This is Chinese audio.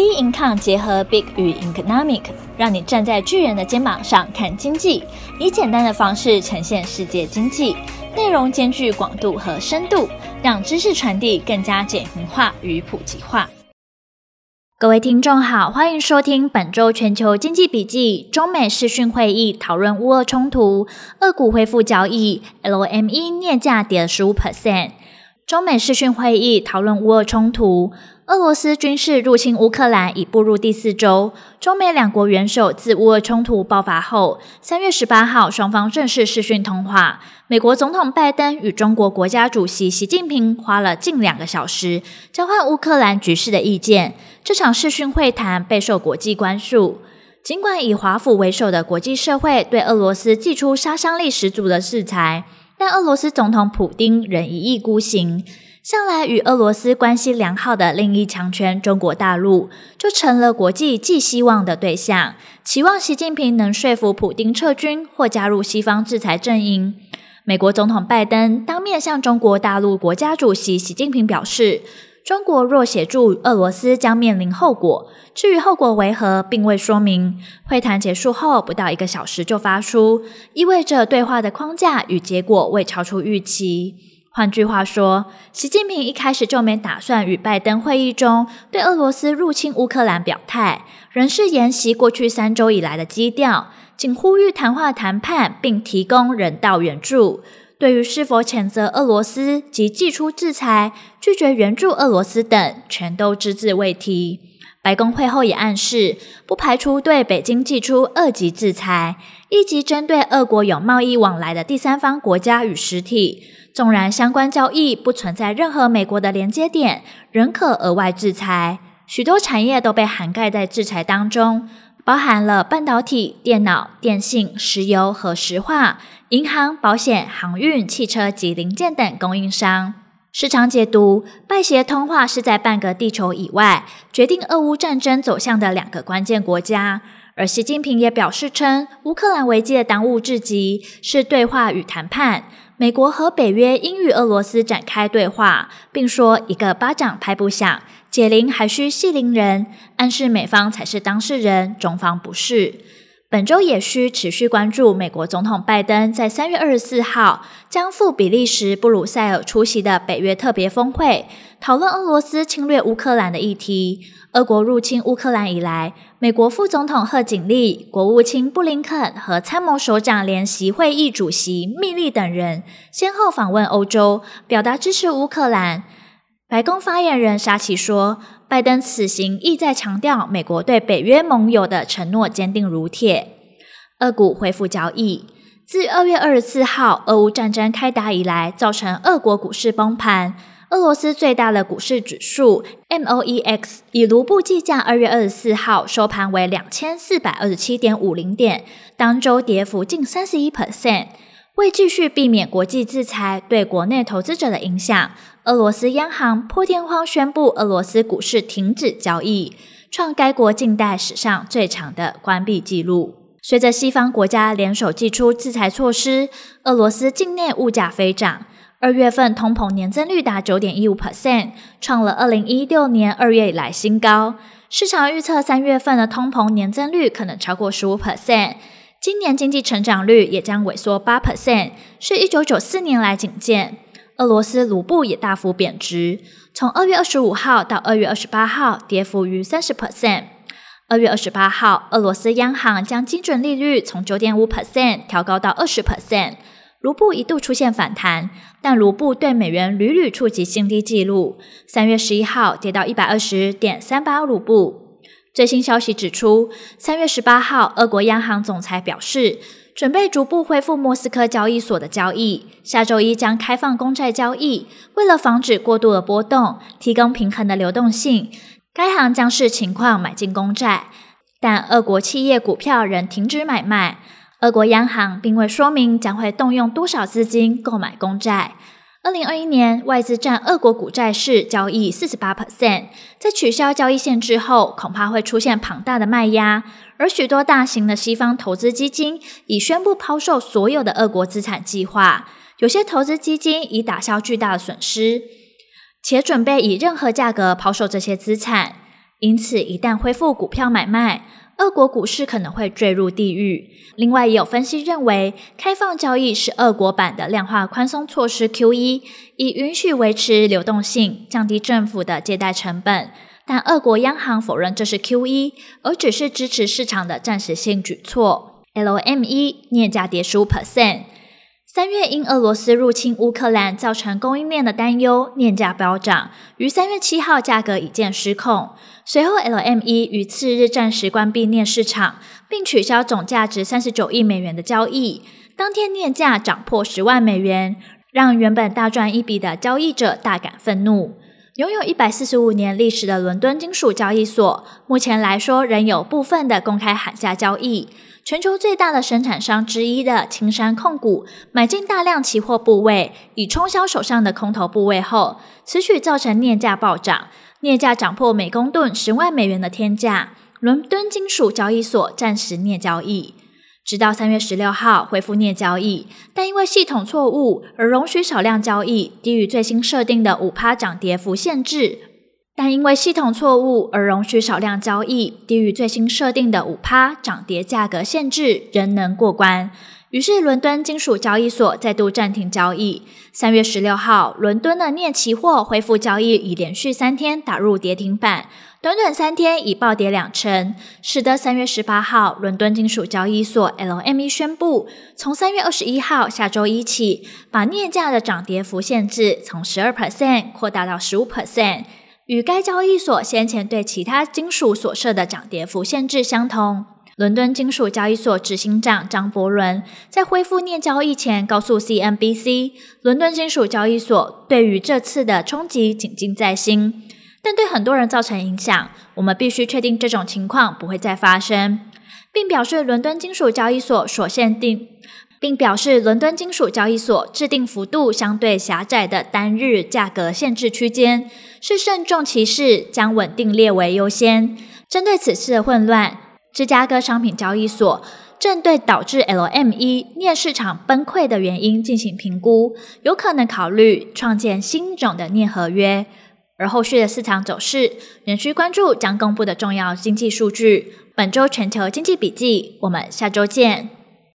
B Income 结合 Big 与 Economic，让你站在巨人的肩膀上看经济，以简单的方式呈现世界经济，内容兼具广度和深度，让知识传递更加简明化与普及化。各位听众好，欢迎收听本周全球经济笔记。中美视讯会议讨论乌俄冲突，俄股恢复交易，LME 镍价跌了十五 percent。中美视讯会议讨论乌俄冲突。俄罗斯军事入侵乌克兰已步入第四周，中美两国元首自乌俄冲突爆发后，三月十八号双方正式视讯通话。美国总统拜登与中国国家主席习近平花了近两个小时，交换乌克兰局势的意见。这场视讯会谈备受国际关注。尽管以华府为首的国际社会对俄罗斯祭出杀伤力十足的制裁，但俄罗斯总统普丁仍一意孤行。向来与俄罗斯关系良好的另一强权中国大陆，就成了国际寄希望的对象，期望习近平能说服普丁撤军或加入西方制裁阵营。美国总统拜登当面向中国大陆国家主席习近平表示，中国若协助俄罗斯，将面临后果。至于后果为何，并未说明。会谈结束后不到一个小时就发出，意味着对话的框架与结果未超出预期。换句话说，习近平一开始就没打算与拜登会议中对俄罗斯入侵乌克兰表态，仍是沿袭过去三周以来的基调，仅呼吁谈话谈判，并提供人道援助。对于是否谴责俄罗斯及祭出制裁、拒绝援助俄罗斯等，全都只字未提。白宫会后也暗示，不排除对北京祭出二级制裁，一级针对俄国有贸易往来的第三方国家与实体。纵然相关交易不存在任何美国的连接点，仍可额外制裁。许多产业都被涵盖在制裁当中，包含了半导体、电脑、电信、石油和石化、银行、保险、航运、汽车及零件等供应商。市场解读：拜协通话是在半个地球以外，决定俄乌战争走向的两个关键国家。而习近平也表示称，乌克兰危机的当务之急是对话与谈判。美国和北约应与俄罗斯展开对话，并说一个巴掌拍不响，解铃还须系铃人，暗示美方才是当事人，中方不是。本周也需持续关注美国总统拜登在三月二十四号将赴比利时布鲁塞尔出席的北约特别峰会，讨论俄罗斯侵略乌克兰的议题。俄国入侵乌克兰以来，美国副总统贺锦丽、国务卿布林肯和参谋首长联席会议主席密利等人先后访问欧洲，表达支持乌克兰。白宫发言人沙奇说，拜登此行意在强调美国对北约盟友的承诺坚定如铁。俄股恢复交易，自二月二十四号俄乌战争开打以来，造成俄国股市崩盘。俄罗斯最大的股市指数 MOEX 以卢布计价，二月二十四号收盘为两千四百二十七点五零点，当周跌幅近三十一 percent。为继续避免国际制裁对国内投资者的影响，俄罗斯央行破天荒宣布俄罗斯股市停止交易，创该国近代史上最长的关闭记录。随着西方国家联手祭出制裁措施，俄罗斯境内物价飞涨。二月份通膨年增率达九点一五 percent，创了二零一六年二月以来新高。市场预测三月份的通膨年增率可能超过十五 percent，今年经济成长率也将萎缩八 percent，是一九九四年来仅见。俄罗斯卢布也大幅贬值，从二月二十五号到二月二十八号，跌幅逾三十 percent。二月二十八号，俄罗斯央行将基准利率从九点五 percent 调高到二十 percent。卢布一度出现反弹，但卢布对美元屡屡触及新低纪录。三月十一号跌到一百二十点三八卢布。最新消息指出，三月十八号，俄国央行总裁表示，准备逐步恢复莫斯科交易所的交易，下周一将开放公债交易。为了防止过度的波动，提供平衡的流动性，该行将视情况买进公债，但俄国企业股票仍停止买卖。俄国央行并未说明将会动用多少资金购买公债。二零二一年，外资占俄国股债市交易四十八 percent，在取消交易限制后，恐怕会出现庞大的卖压。而许多大型的西方投资基金已宣布抛售所有的俄国资产计划，有些投资基金已打消巨大的损失，且准备以任何价格抛售这些资产。因此一旦恢复股票买卖，俄国股市可能会坠入地狱。另外，也有分析认为，开放交易是俄国版的量化宽松措施 QE，以允许维持流动性，降低政府的借贷成本。但俄国央行否认这是 QE，而只是支持市场的暂时性举措。LME 镍价跌十五 percent。三月因俄罗斯入侵乌克兰造成供应链的担忧，镍价飙涨，于三月七号价格已见失控。随后，LME 于次日暂时关闭镍市场，并取消总价值三十九亿美元的交易。当天镍价涨破十万美元，让原本大赚一笔的交易者大感愤怒。拥有一百四十五年历史的伦敦金属交易所，目前来说仍有部分的公开喊价交易。全球最大的生产商之一的青山控股买进大量期货部位，以冲销手上的空头部位后，此举造成镍价暴涨，镍价涨破每公吨十万美元的天价。伦敦金属交易所暂时镍交易，直到三月十六号恢复镍交易，但因为系统错误而容许少量交易，低于最新设定的五趴涨跌幅限制。但因为系统错误而容许少量交易，低于最新设定的五趴涨跌价格限制，仍能过关。于是，伦敦金属交易所再度暂停交易。三月十六号，伦敦的镍期货恢复交易，已连续三天打入跌停板，短短三天已暴跌两成，使得三月十八号，伦敦金属交易所 LME 宣布，从三月二十一号下周一起，把镍价的涨跌幅限制从十二 percent 扩大到十五 percent。与该交易所先前对其他金属所设的涨跌幅限制相同，伦敦金属交易所执行长张伯伦在恢复镍交易前告诉 CNBC，伦敦金属交易所对于这次的冲击谨记在心，但对很多人造成影响。我们必须确定这种情况不会再发生，并表示伦敦金属交易所所限定。并表示，伦敦金属交易所制定幅度相对狭窄的单日价格限制区间，是慎重其事，将稳定列为优先。针对此次的混乱，芝加哥商品交易所正对导致 LME 镍市场崩溃的原因进行评估，有可能考虑创建新种的镍合约。而后续的市场走势仍需关注将公布的重要经济数据。本周全球经济笔记，我们下周见。